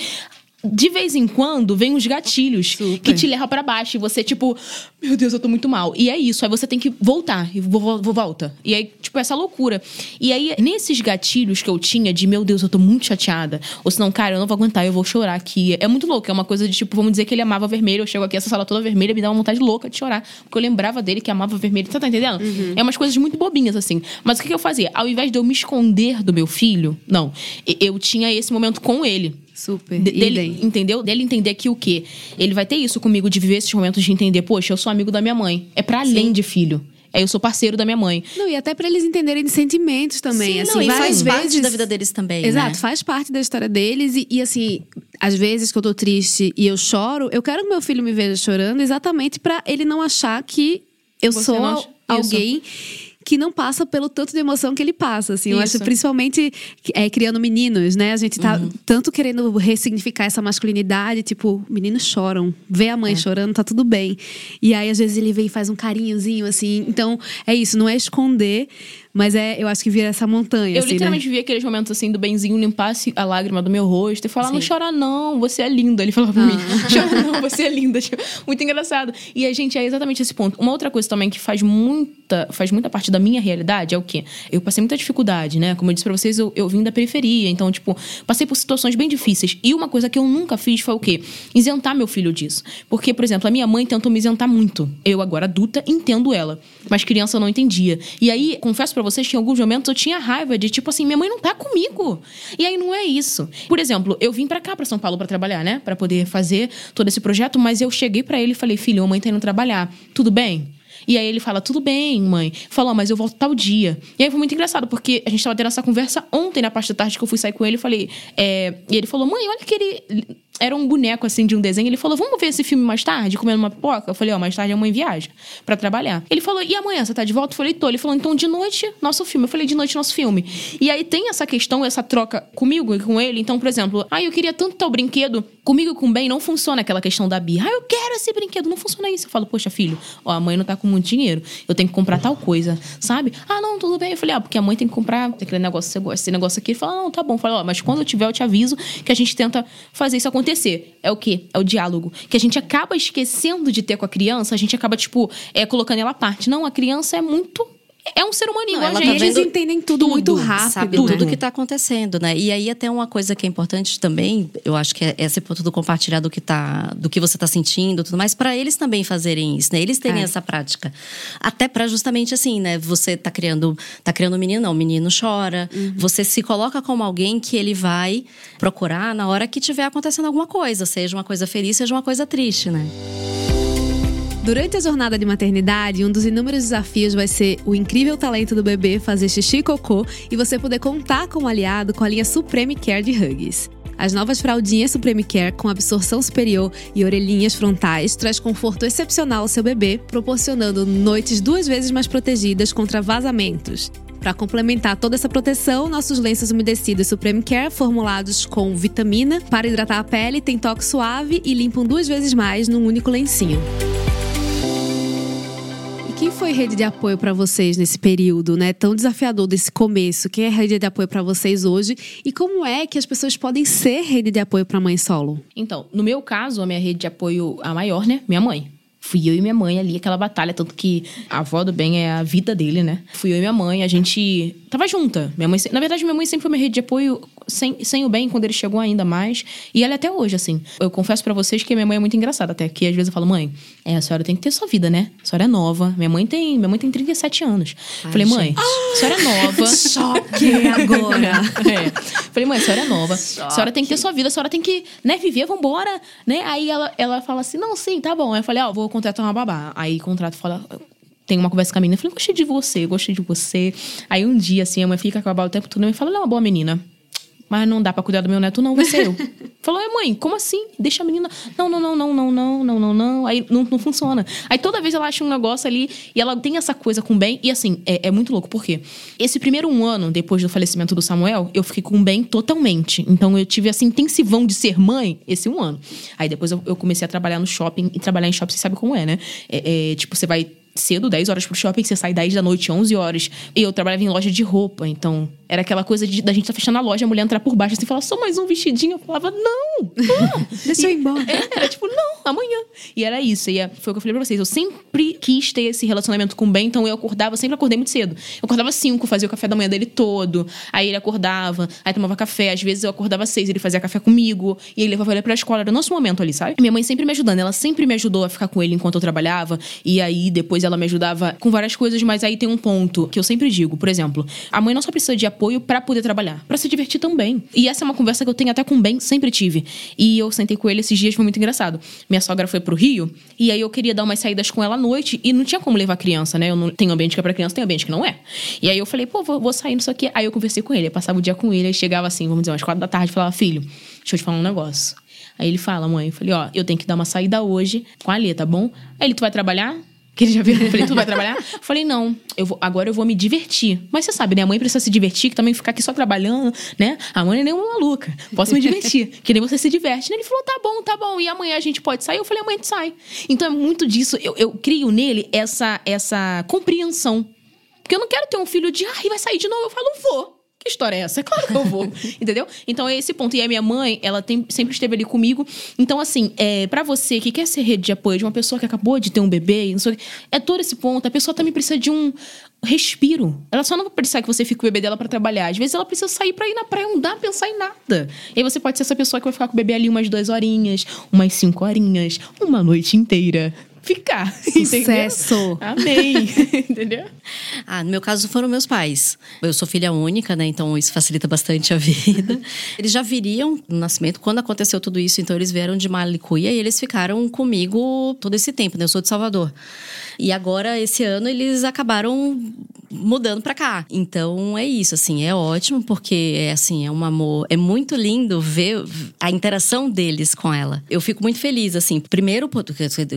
de vez em quando vem uns gatilhos Super. que te levam para baixo e você tipo, meu Deus, eu tô muito mal. E é isso, aí você tem que voltar e vou, vou, volta. E aí, tipo, essa loucura. E aí, nesses gatilhos que eu tinha de, meu Deus, eu tô muito chateada, ou senão, cara, eu não vou aguentar, eu vou chorar aqui. É muito louco, é uma coisa de tipo, vamos dizer que ele amava vermelho, eu chego aqui, essa sala toda vermelha, me dá uma vontade louca de chorar, porque eu lembrava dele que amava vermelho. Você tá entendendo? Uhum. É umas coisas muito bobinhas assim. Mas o que, que eu fazia? Ao invés de eu me esconder do meu filho, não, eu tinha esse momento com ele. Super. De, dele, entendeu? Dele entender que o quê? Ele vai ter isso comigo de viver esses momentos de entender, poxa, eu sou amigo da minha mãe. É para além de filho. É, eu sou parceiro da minha mãe. Não, e até para eles entenderem de sentimentos também. Sim, assim, não, e faz vezes... parte da vida deles também. Exato, né? faz parte da história deles. E, e, assim, às vezes que eu tô triste e eu choro, eu quero que meu filho me veja chorando exatamente para ele não achar que eu Você sou alguém. Que não passa pelo tanto de emoção que ele passa, assim. Isso. Eu acho principalmente é, criando meninos, né? A gente tá uhum. tanto querendo ressignificar essa masculinidade, tipo, meninos choram, vê a mãe é. chorando, tá tudo bem. E aí às vezes ele vem e faz um carinhozinho assim. Então, é isso, não é esconder, mas é, eu acho que vira essa montanha. Eu assim, literalmente né? vi aqueles momentos assim do benzinho limpar a lágrima do meu rosto e falar: Sim. não chora, não, você é linda. Ele falava pra ah. mim: chora, não, você é linda. Tipo, muito engraçado. E a gente é exatamente esse ponto. Uma outra coisa também que faz muita, faz muita parte da minha realidade é o quê? Eu passei muita dificuldade, né? Como eu disse pra vocês, eu, eu vim da periferia. Então, tipo, passei por situações bem difíceis. E uma coisa que eu nunca fiz foi o quê? Isentar meu filho disso. Porque, por exemplo, a minha mãe tentou me isentar muito. Eu, agora adulta, entendo ela. Mas criança eu não entendia. E aí, confesso para vocês que em alguns momentos eu tinha raiva de tipo assim, minha mãe não tá comigo. E aí não é isso. Por exemplo, eu vim para cá, para São Paulo, para trabalhar, né? Para poder fazer todo esse projeto, mas eu cheguei para ele e falei, filho, a mãe tá indo trabalhar. Tudo bem? E aí ele fala, tudo bem, mãe. Falou, mas eu volto tal dia. E aí foi muito engraçado, porque a gente tava tendo essa conversa ontem, na parte da tarde que eu fui sair com ele. Eu falei, é... e ele falou, mãe, olha que ele era um boneco assim de um desenho. Ele falou: Vamos ver esse filme mais tarde, comendo uma pipoca? Eu falei: Ó, oh, mais tarde a mãe viaja para trabalhar. Ele falou: E amanhã você tá de volta? Eu falei: Tô. Ele falou: Então de noite, nosso filme. Eu falei: De noite, nosso filme. E aí tem essa questão, essa troca comigo e com ele. Então, por exemplo, ah, eu queria tanto tal brinquedo. Comigo e com o Ben não funciona aquela questão da birra. Ah, eu quero esse brinquedo. Não funciona isso. Eu falo: Poxa, filho, ó, a mãe não tá com muito dinheiro. Eu tenho que comprar tal coisa, sabe? Ah, não, tudo bem. Eu falei: Ah, porque a mãe tem que comprar aquele negócio esse negócio aqui. Ele falou: ah, Não, tá bom. Eu falei: Ó, mas quando eu tiver, eu te aviso que a gente tenta fazer isso acontecer. É o quê? É o diálogo. Que a gente acaba esquecendo de ter com a criança, a gente acaba, tipo, é, colocando ela à parte. Não, a criança é muito é um ser humano igual a gente. Tá eles entendem tudo, tudo, muito rápido. Sabe né? tudo que está acontecendo, né? E aí até uma coisa que é importante também, eu acho que é esse ponto do compartilhar do que tá, do que você está sentindo, tudo mais, para eles também fazerem isso, né? Eles terem é. essa prática. Até para justamente assim, né? Você tá criando, tá criando um menino, não, o menino chora. Uhum. Você se coloca como alguém que ele vai procurar na hora que tiver acontecendo alguma coisa, seja uma coisa feliz, seja uma coisa triste, né? Durante a jornada de maternidade, um dos inúmeros desafios vai ser o incrível talento do bebê fazer xixi e cocô e você poder contar como aliado com a linha Supreme Care de Hugs. As novas fraldinhas Supreme Care com absorção superior e orelhinhas frontais traz conforto excepcional ao seu bebê, proporcionando noites duas vezes mais protegidas contra vazamentos. Para complementar toda essa proteção, nossos lenços umedecidos Supreme Care, formulados com vitamina para hidratar a pele, têm toque suave e limpam duas vezes mais num único lencinho. Quem foi rede de apoio para vocês nesse período, né, tão desafiador desse começo? Quem é rede de apoio para vocês hoje e como é que as pessoas podem ser rede de apoio para mãe solo? Então, no meu caso, a minha rede de apoio a maior, né, minha mãe. Fui eu e minha mãe ali, aquela batalha, tanto que a avó do bem é a vida dele, né? Fui eu e minha mãe, a gente tava junta. Minha mãe, na verdade, minha mãe sempre foi minha rede de apoio sem, sem o bem, quando ele chegou ainda mais. E ela é até hoje, assim. Eu confesso para vocês que minha mãe é muito engraçada, até que às vezes eu falo, mãe, é, a senhora tem que ter sua vida, né? A senhora é nova. Minha mãe tem, minha mãe tem 37 anos. Ai, Falei, mãe, a senhora é nova. Choque agora. é. Falei, mãe, a senhora é nova. Choque. A senhora tem que ter sua vida, a senhora tem que, né, viver, vambora, né? Aí ela, ela fala assim, não, sim, tá bom. Aí eu falei, ó, oh, vou contratar uma babá. Aí contrato fala, tem uma conversa com a menina. Eu falei, gostei de você, gostei de você. Aí um dia, assim, a mãe fica com a babá o tempo todo e fala, ela é uma boa menina mas não dá para cuidar do meu neto, não, vai ser eu. Falou, é mãe, como assim? Deixa a menina. Não, não, não, não, não, não, não, não, não. Aí não, não funciona. Aí toda vez ela acha um negócio ali e ela tem essa coisa com o bem. E assim, é, é muito louco, por quê? Esse primeiro um ano, depois do falecimento do Samuel, eu fiquei com o bem totalmente. Então eu tive essa intensivão de ser mãe esse um ano. Aí depois eu, eu comecei a trabalhar no shopping. E trabalhar em shopping, você sabe como é, né? É, é, tipo, você vai cedo, 10 horas pro shopping, você sai 10 da noite, 11 horas. E eu trabalhava em loja de roupa, então era aquela coisa de, da gente tá fechando a loja, a mulher entrar por baixo assim e falar, só mais um vestidinho. Eu falava, não, não. Deixa eu ir embora. É, era tipo, não, amanhã. E era isso. E é, foi o que eu falei pra vocês. Eu sempre quis ter esse relacionamento com o Ben, então eu acordava, sempre acordei muito cedo. Eu acordava 5, fazia o café da manhã dele todo. Aí ele acordava, aí tomava café. Às vezes eu acordava 6, ele fazia café comigo. E ele levava ele pra escola. Era o nosso momento ali, sabe? Minha mãe sempre me ajudando. Ela sempre me ajudou a ficar com ele enquanto eu trabalhava. E aí depois ela me ajudava com várias coisas, mas aí tem um ponto que eu sempre digo. Por exemplo, a mãe não só precisa de apoio para poder trabalhar, para se divertir também. E essa é uma conversa que eu tenho até com o Ben, sempre tive. E eu sentei com ele esses dias, foi muito engraçado. Minha sogra foi pro Rio, e aí eu queria dar umas saídas com ela à noite, e não tinha como levar criança, né? Eu não tenho ambiente que é pra criança, tem ambiente que não é. E aí eu falei, pô, vou, vou sair nisso aqui. Aí eu conversei com ele, eu passava o dia com ele, aí chegava assim, vamos dizer, umas quatro da tarde, e falava, filho, deixa eu te falar um negócio. Aí ele fala, mãe, eu falei, ó, eu tenho que dar uma saída hoje com a Alê, tá bom? Aí ele, tu vai trabalhar? Que ele já viu. Eu falei, tu vai trabalhar? falei, não, eu vou, agora eu vou me divertir. Mas você sabe, né? A mãe precisa se divertir, que também ficar aqui só trabalhando, né? A mãe é nem uma maluca. Posso me divertir. que nem você se diverte. Ele falou, tá bom, tá bom. E amanhã a gente pode sair? Eu falei, amanhã a gente sai. Então é muito disso. Eu, eu crio nele essa, essa compreensão. Porque eu não quero ter um filho de, ai, vai sair de novo. Eu falo, vou. Que história é essa? É claro que eu vou. entendeu? Então é esse ponto. E a minha mãe, ela tem, sempre esteve ali comigo. Então, assim, é, para você que quer ser rede de apoio de uma pessoa que acabou de ter um bebê, sei, é todo esse ponto. A pessoa também precisa de um respiro. Ela só não vai precisar que você fique com o bebê dela para trabalhar. Às vezes ela precisa sair para ir na praia, não dá pensar em nada. E aí você pode ser essa pessoa que vai ficar com o bebê ali umas duas horinhas, umas cinco horinhas, uma noite inteira ficar. Sucesso! Entendeu? Amém! entendeu? Ah, no meu caso foram meus pais. Eu sou filha única, né? Então isso facilita bastante a vida. Eles já viriam no nascimento, quando aconteceu tudo isso, então eles vieram de Malicuia e eles ficaram comigo todo esse tempo, né? Eu sou de Salvador. E agora, esse ano, eles acabaram mudando para cá. Então é isso, assim, é ótimo porque é assim, é um amor, é muito lindo ver a interação deles com ela. Eu fico muito feliz assim, primeiro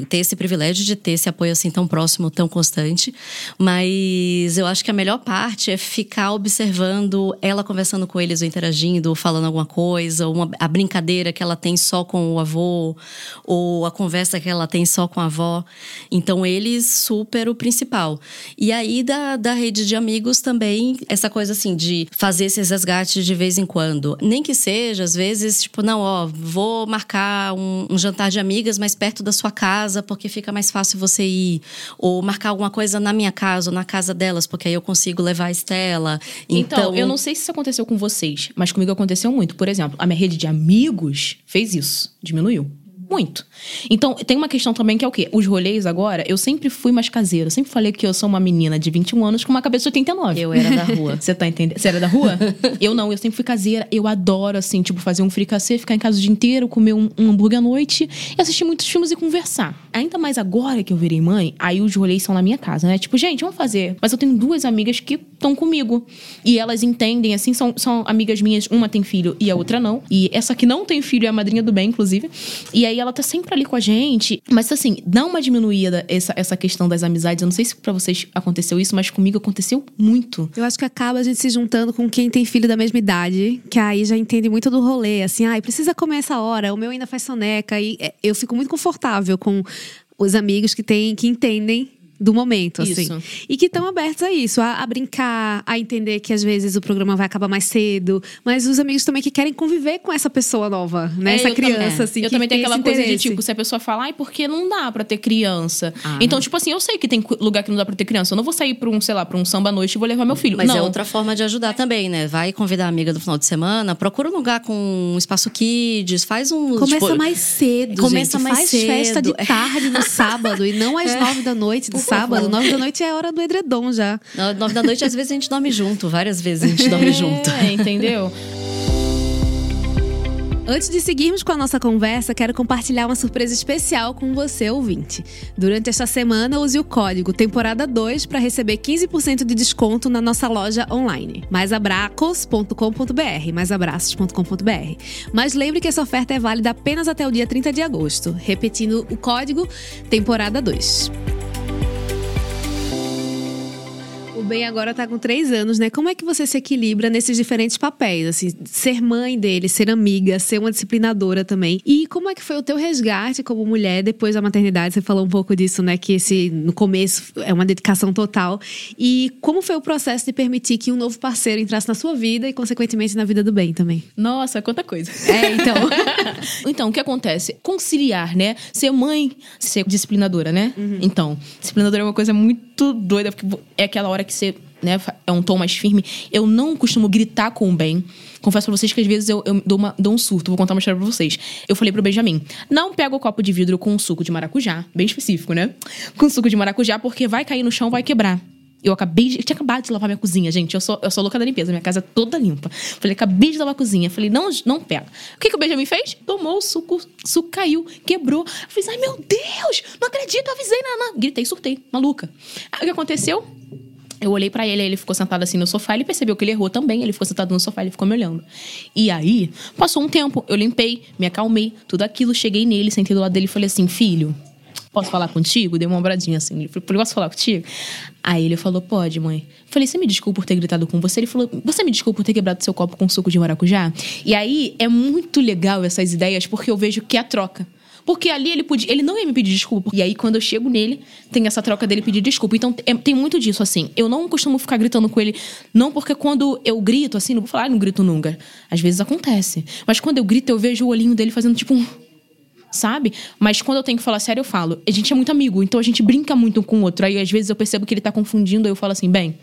ter esse privilégio de ter esse apoio assim tão próximo, tão constante, mas eu acho que a melhor parte é ficar observando ela conversando com eles, ou interagindo, ou falando alguma coisa, ou uma, a brincadeira que ela tem só com o avô, ou a conversa que ela tem só com a avó. Então eles super o principal. E aí da, da rede de amigos também, essa coisa assim de fazer esses resgates de vez em quando. Nem que seja, às vezes, tipo, não, ó, vou marcar um, um jantar de amigas mais perto da sua casa, porque fica mais fácil você ir. Ou marcar alguma coisa na minha casa ou na casa delas, porque aí eu consigo levar a Estela. Então, então eu não sei se isso aconteceu com vocês, mas comigo aconteceu muito. Por exemplo, a minha rede de amigos fez isso, diminuiu. Muito. Então, tem uma questão também que é o quê? Os rolês agora, eu sempre fui mais caseira. Eu sempre falei que eu sou uma menina de 21 anos com uma cabeça de 89. Eu era da rua. Você tá entendendo? Você era da rua? eu não, eu sempre fui caseira. Eu adoro, assim, tipo, fazer um fricassê, ficar em casa o dia inteiro, comer um, um hambúrguer à noite e assistir muitos filmes e conversar. Ainda mais agora que eu virei mãe, aí os rolês são na minha casa, né? Tipo, gente, vamos fazer. Mas eu tenho duas amigas que estão comigo. E elas entendem, assim, são, são amigas minhas. Uma tem filho e a outra não. E essa que não tem filho é a madrinha do bem, inclusive. E aí ela tá sempre ali com a gente. Mas assim, dá uma diminuída essa, essa questão das amizades. Eu não sei se pra vocês aconteceu isso, mas comigo aconteceu muito. Eu acho que acaba a gente se juntando com quem tem filho da mesma idade, que aí já entende muito do rolê, assim, ai, ah, precisa comer essa hora, o meu ainda faz soneca. E é, eu fico muito confortável com os amigos que têm, que entendem do momento, assim. Isso. E que estão abertos a isso, a, a, brincar, a entender que às vezes o programa vai acabar mais cedo, mas os amigos também que querem conviver com essa pessoa nova, né? É, essa criança, assim. Eu também tenho aquela coisa interesse. de tipo, se a pessoa falar, ai, porque não dá pra ter criança. Ah. Então, tipo assim, eu sei que tem lugar que não dá pra ter criança. Eu não vou sair pra um, sei lá, pra um samba à noite e vou levar meu filho. Mas é não. é outra forma de ajudar também, né? Vai convidar a amiga do final de semana, procura um lugar com um espaço kids, faz um. Começa tipo, mais cedo. Começa gente. mais faz cedo. festa de tarde no sábado e não às é. nove da noite de sábado. Nove da noite é hora do edredom já. Nove da noite, às vezes, a gente dorme junto. Várias vezes a gente dorme junto. É, entendeu? Antes de seguirmos com a nossa conversa, quero compartilhar uma surpresa especial com você, ouvinte. Durante esta semana, use o código temporada 2 para receber 15% de desconto na nossa loja online, maisabracos.com.br, maisabraços.com.br. Mas lembre que essa oferta é válida apenas até o dia 30 de agosto. Repetindo o código temporada 2. Bem agora tá com três anos, né? Como é que você se equilibra nesses diferentes papéis? Assim, ser mãe dele, ser amiga, ser uma disciplinadora também. E como é que foi o teu resgate como mulher depois da maternidade? Você falou um pouco disso, né? Que esse, no começo, é uma dedicação total. E como foi o processo de permitir que um novo parceiro entrasse na sua vida e, consequentemente, na vida do bem também? Nossa, quanta coisa. É, então. então, o que acontece? Conciliar, né? Ser mãe, ser disciplinadora, né? Uhum. Então, disciplinadora é uma coisa muito doida, porque é aquela hora que você né, é um tom mais firme. Eu não costumo gritar com o bem. Confesso pra vocês que às vezes eu, eu dou, uma, dou um surto. Vou contar uma história pra vocês. Eu falei pro Benjamin: não pega o copo de vidro com suco de maracujá, bem específico, né? Com suco de maracujá, porque vai cair no chão, vai quebrar. Eu acabei de, eu tinha acabado de lavar minha cozinha, gente. Eu sou, eu sou louca da limpeza, minha casa é toda limpa. Falei, acabei de lavar a cozinha. Falei, não, não pega. O que, que o Benjamin fez? Tomou o suco, o suco caiu, quebrou. Eu falei, ai meu Deus, não acredito, avisei, não, não. Gritei, surtei, maluca. Aí o que aconteceu? Eu olhei para ele, ele ficou sentado assim no sofá, ele percebeu que ele errou também, ele ficou sentado no sofá, ele ficou me olhando. E aí, passou um tempo, eu limpei, me acalmei, tudo aquilo, cheguei nele, sentei do lado dele e falei assim: "Filho, posso falar contigo?" Dei uma obradinha assim, ele falou: "Posso falar contigo?" Aí ele falou: "Pode, mãe." Falei: "Você me desculpa por ter gritado com você?" Ele falou: "Você me desculpa por ter quebrado seu copo com suco de maracujá?" E aí é muito legal essas ideias porque eu vejo que é a troca. Porque ali ele podia, ele não ia me pedir desculpa. E aí, quando eu chego nele, tem essa troca dele pedir desculpa. Então, é, tem muito disso, assim. Eu não costumo ficar gritando com ele, não porque quando eu grito, assim, não vou falar, ah, não grito nunca. Às vezes acontece. Mas quando eu grito, eu vejo o olhinho dele fazendo tipo um sabe? Mas quando eu tenho que falar sério, eu falo. A gente é muito amigo, então a gente brinca muito com o outro. Aí às vezes eu percebo que ele tá confundindo, aí eu falo assim: bem,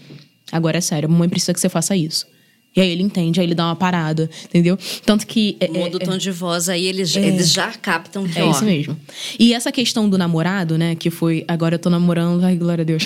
agora é sério, a mamãe precisa que você faça isso. E aí ele entende, aí ele dá uma parada, entendeu? Tanto que. É, Muda o é, tom de voz, aí eles, é, eles já captam que É isso mesmo. E essa questão do namorado, né? Que foi. Agora eu tô namorando. Ai, glória a Deus.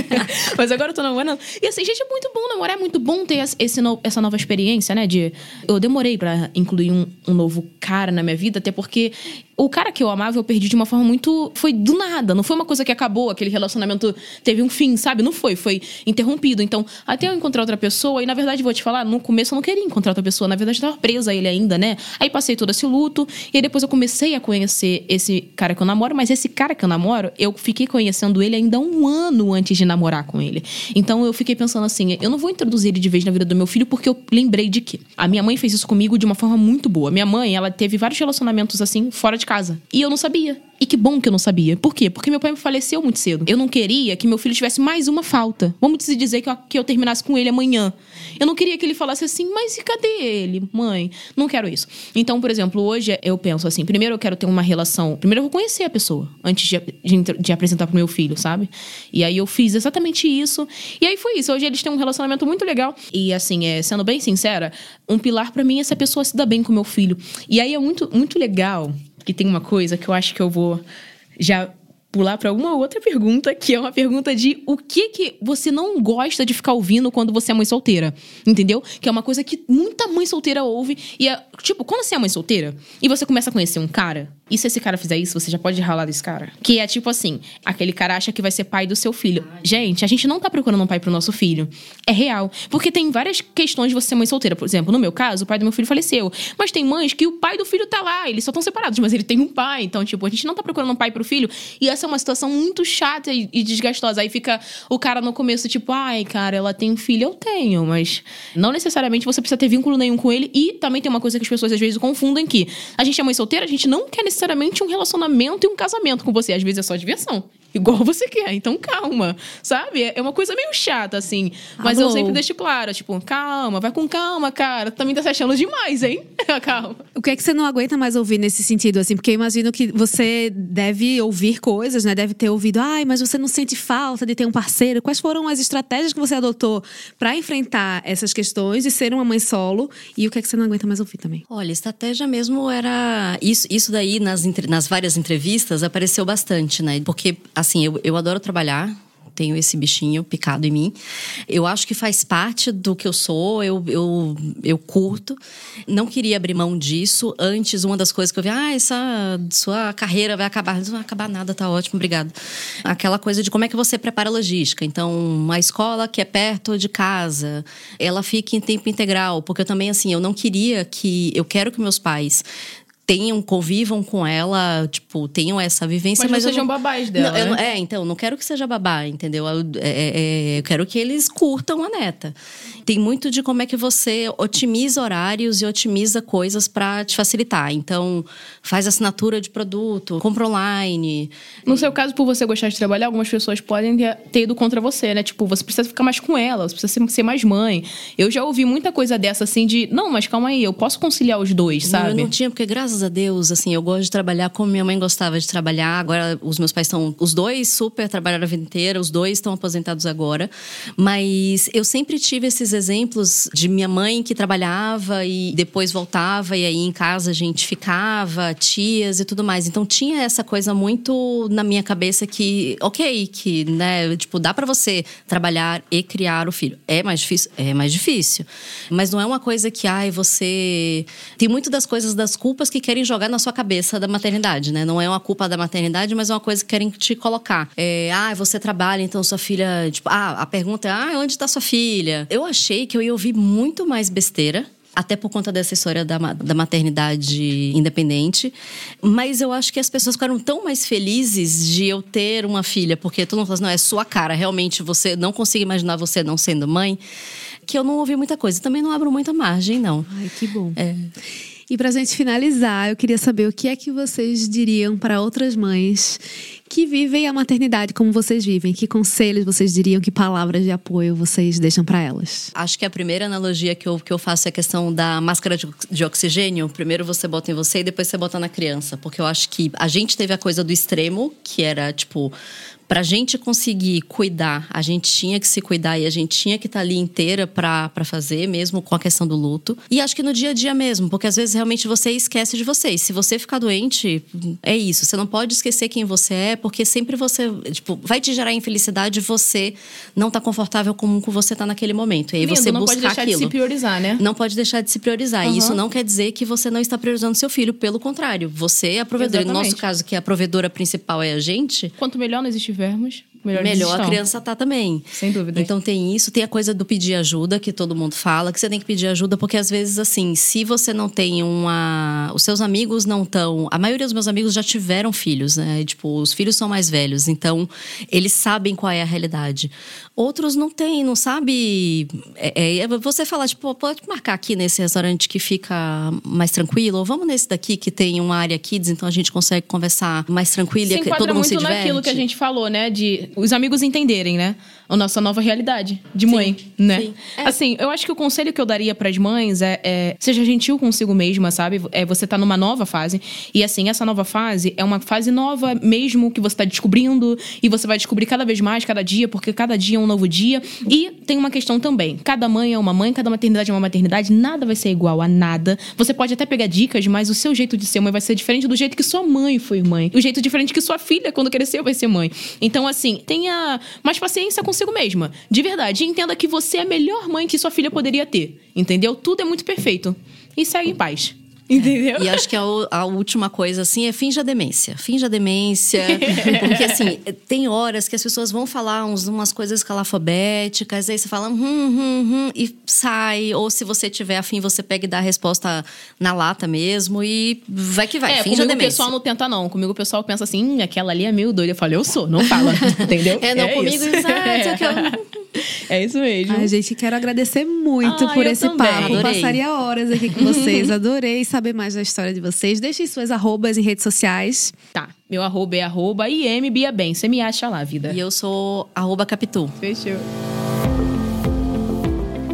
Mas agora eu tô namorando. E assim, gente, é muito bom namorar, é muito bom ter esse no, essa nova experiência, né? De. Eu demorei para incluir um, um novo cara na minha vida, até porque o cara que eu amava eu perdi de uma forma muito. Foi do nada. Não foi uma coisa que acabou, aquele relacionamento teve um fim, sabe? Não foi. Foi interrompido. Então, até eu encontrar outra pessoa, e na verdade, vou te falar, no começo eu não queria encontrar outra pessoa. Na verdade, eu tava presa a ele ainda, né? Aí passei todo esse luto. E aí depois eu comecei a conhecer esse cara que eu namoro, mas esse cara que eu namoro, eu fiquei conhecendo ele ainda um ano antes de namorar com ele. Então eu fiquei pensando assim: eu não vou introduzir ele de vez na vida do meu filho, porque eu lembrei de que a minha mãe fez isso comigo de uma forma muito boa. Minha mãe, ela teve vários relacionamentos assim, fora de casa. E eu não sabia. E que bom que eu não sabia. Por quê? Porque meu pai faleceu muito cedo. Eu não queria que meu filho tivesse mais uma falta. Vamos dizer que eu, que eu terminasse com ele amanhã. Eu não queria que ele falasse assim, mas e cadê ele, mãe? Não quero isso. Então, por exemplo, hoje eu penso assim: primeiro eu quero ter uma relação. Primeiro eu vou conhecer a pessoa antes de, de, de apresentar pro meu filho, sabe? E aí eu fiz exatamente isso. E aí foi isso. Hoje eles têm um relacionamento muito legal. E assim, é, sendo bem sincera, um pilar para mim é se a pessoa se dá bem com meu filho. E aí é muito, muito legal que tem uma coisa que eu acho que eu vou já pular para uma outra pergunta, que é uma pergunta de o que que você não gosta de ficar ouvindo quando você é mãe solteira, entendeu? Que é uma coisa que muita mãe solteira ouve e é, tipo, quando você é mãe solteira e você começa a conhecer um cara, e se esse cara fizer isso, você já pode ralar desse cara. Que é tipo assim, aquele cara acha que vai ser pai do seu filho. Gente, a gente não tá procurando um pai pro nosso filho. É real. Porque tem várias questões de você ser mãe solteira. Por exemplo, no meu caso, o pai do meu filho faleceu. Mas tem mães que o pai do filho tá lá, eles só estão separados, mas ele tem um pai. Então, tipo, a gente não tá procurando um pai pro filho. E essa é uma situação muito chata e, e desgastosa. Aí fica o cara no começo, tipo, ai, cara, ela tem um filho, eu tenho, mas não necessariamente você precisa ter vínculo nenhum com ele. E também tem uma coisa que as pessoas às vezes confundem que a gente é mãe solteira, a gente não quer necessariamente um relacionamento e um casamento com você. Às vezes é só diversão. Igual você quer. Então calma, sabe? É uma coisa meio chata, assim. Mas eu sempre deixo claro, tipo, calma, vai com calma, cara. Também tá se achando demais, hein? calma. O que é que você não aguenta mais ouvir nesse sentido, assim? Porque eu imagino que você deve ouvir coisas, né? Deve ter ouvido, ai, mas você não sente falta de ter um parceiro. Quais foram as estratégias que você adotou para enfrentar essas questões de ser uma mãe solo? E o que é que você não aguenta mais ouvir também? Olha, estratégia mesmo era. Isso, isso daí, nas, nas várias entrevistas, apareceu bastante, né? Porque, assim, eu, eu adoro trabalhar, tenho esse bichinho picado em mim. Eu acho que faz parte do que eu sou, eu, eu, eu curto. Não queria abrir mão disso. Antes, uma das coisas que eu vi, ah, essa sua carreira vai acabar. Não vai acabar nada, tá ótimo, obrigado. Aquela coisa de como é que você prepara a logística. Então, uma escola que é perto de casa, ela fica em tempo integral. Porque eu também, assim, eu não queria que. Eu quero que meus pais tenham, convivam com ela, tipo, tenham essa vivência. Mas, mas não sejam não, babás dela. Não, né? não, é, então, não quero que seja babá, entendeu? Eu, é, é, é, eu, quero que eles curtam a neta. Tem muito de como é que você otimiza horários e otimiza coisas para te facilitar. Então, faz assinatura de produto, compra online. No seu caso, por você gostar de trabalhar, algumas pessoas podem ter ido contra você, né? Tipo, você precisa ficar mais com ela, você precisa ser mais mãe. Eu já ouvi muita coisa dessa assim de, não, mas calma aí, eu posso conciliar os dois, sabe? Eu não tinha, porque graças graças a Deus, assim, eu gosto de trabalhar como minha mãe gostava de trabalhar. Agora, os meus pais estão, os dois super trabalharam a vida inteira, os dois estão aposentados agora. Mas eu sempre tive esses exemplos de minha mãe que trabalhava e depois voltava, e aí em casa a gente ficava, tias e tudo mais. Então tinha essa coisa muito na minha cabeça que, ok, que, né, tipo, dá para você trabalhar e criar o filho. É mais difícil? É mais difícil. Mas não é uma coisa que, ai, você. Tem muito das coisas das culpas que querem jogar na sua cabeça da maternidade, né? Não é uma culpa da maternidade, mas é uma coisa que querem te colocar. É, ah, você trabalha, então sua filha. Tipo, ah, a pergunta é: ah, onde está sua filha? Eu achei que eu ia ouvir muito mais besteira até por conta dessa história da, da maternidade independente. Mas eu acho que as pessoas ficaram tão mais felizes de eu ter uma filha, porque todo mundo fala assim, não, é sua cara, realmente você não consigo imaginar você não sendo mãe, que eu não ouvi muita coisa. Também não abro muita margem, não. Ai, que bom. É. E para a gente finalizar, eu queria saber o que é que vocês diriam para outras mães que vivem a maternidade como vocês vivem. Que conselhos vocês diriam, que palavras de apoio vocês deixam para elas? Acho que a primeira analogia que eu, que eu faço é a questão da máscara de, de oxigênio. Primeiro você bota em você e depois você bota na criança. Porque eu acho que a gente teve a coisa do extremo, que era tipo para a gente conseguir cuidar, a gente tinha que se cuidar e a gente tinha que estar tá ali inteira para fazer, mesmo com a questão do luto. E acho que no dia a dia mesmo, porque às vezes realmente você esquece de você. E se você ficar doente, é isso. Você não pode esquecer quem você é, porque sempre você, tipo, vai te gerar infelicidade você não tá confortável com o que você tá naquele momento. E aí Lindo, você não buscar pode deixar aquilo. de se priorizar, né? Não pode deixar de se priorizar. Uhum. E isso não quer dizer que você não está priorizando seu filho, pelo contrário. Você é a provedora. No nosso caso, que a provedora principal é a gente. Quanto melhor nós estivermos, tivermos melhor, melhor a criança tá também. Sem dúvida. Então tem isso, tem a coisa do pedir ajuda, que todo mundo fala, que você tem que pedir ajuda, porque às vezes, assim, se você não tem uma. Os seus amigos não estão. A maioria dos meus amigos já tiveram filhos, né? Tipo, os filhos são mais velhos, então eles sabem qual é a realidade. Outros não têm, não sabe. É, é, você falar, tipo, pode marcar aqui nesse restaurante que fica mais tranquilo, ou vamos nesse daqui que tem uma área kids, então a gente consegue conversar mais tranquilo se e todo mundo muito se diverte. naquilo que a gente falou, né? De os amigos entenderem, né? A nossa nova realidade de mãe, né? sim. É. Assim, eu acho que o conselho que eu daria pras mães é, é seja gentil consigo mesma, sabe? É você tá numa nova fase. E assim, essa nova fase é uma fase nova mesmo que você tá descobrindo. E você vai descobrir cada vez mais, cada dia, porque cada dia é um novo dia. E tem uma questão também: cada mãe é uma mãe, cada maternidade é uma maternidade, nada vai ser igual a nada. Você pode até pegar dicas, mas o seu jeito de ser mãe vai ser diferente do jeito que sua mãe foi mãe. O jeito diferente que sua filha, quando cresceu, vai ser mãe. Então, assim, tenha mais paciência consigo mesma. De verdade. Entenda que você é a melhor mãe que sua filha poderia ter. Entendeu? Tudo é muito perfeito. E segue em paz. Entendeu? E acho que a, a última coisa, assim, é finja demência. Finja demência. Porque, assim, tem horas que as pessoas vão falar uns, umas coisas escalafobéticas, aí você fala, hum, hum, hum, e sai. Ou se você tiver afim, você pega e dá a resposta na lata mesmo e vai que vai. É, finja comigo o demência. pessoal não tenta, não. Comigo o pessoal pensa assim, hum, aquela ali é meio doida. Eu falei, eu sou, não fala. Entendeu? É, não, comigo, isso. exato, é É isso mesmo. Ai, gente, quero agradecer muito Ah, por esse também. papo. Adorei. Passaria horas aqui com vocês. Adorei saber mais da história de vocês. Deixem suas arrobas em redes sociais. Tá, meu arroba é arroba IM Bia Bem. Você me acha lá, vida. E eu sou arroba Capitu. Fechou.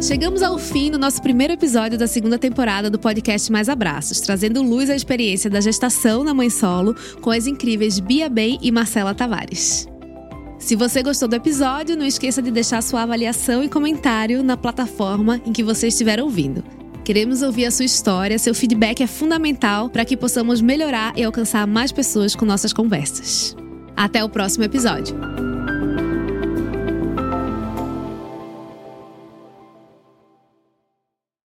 Chegamos ao fim do nosso primeiro episódio da segunda temporada do podcast Mais Abraços, trazendo luz à experiência da gestação na mãe solo com as incríveis Bia Bem e Marcela Tavares. Se você gostou do episódio, não esqueça de deixar sua avaliação e comentário na plataforma em que você estiver ouvindo. Queremos ouvir a sua história, seu feedback é fundamental para que possamos melhorar e alcançar mais pessoas com nossas conversas. Até o próximo episódio.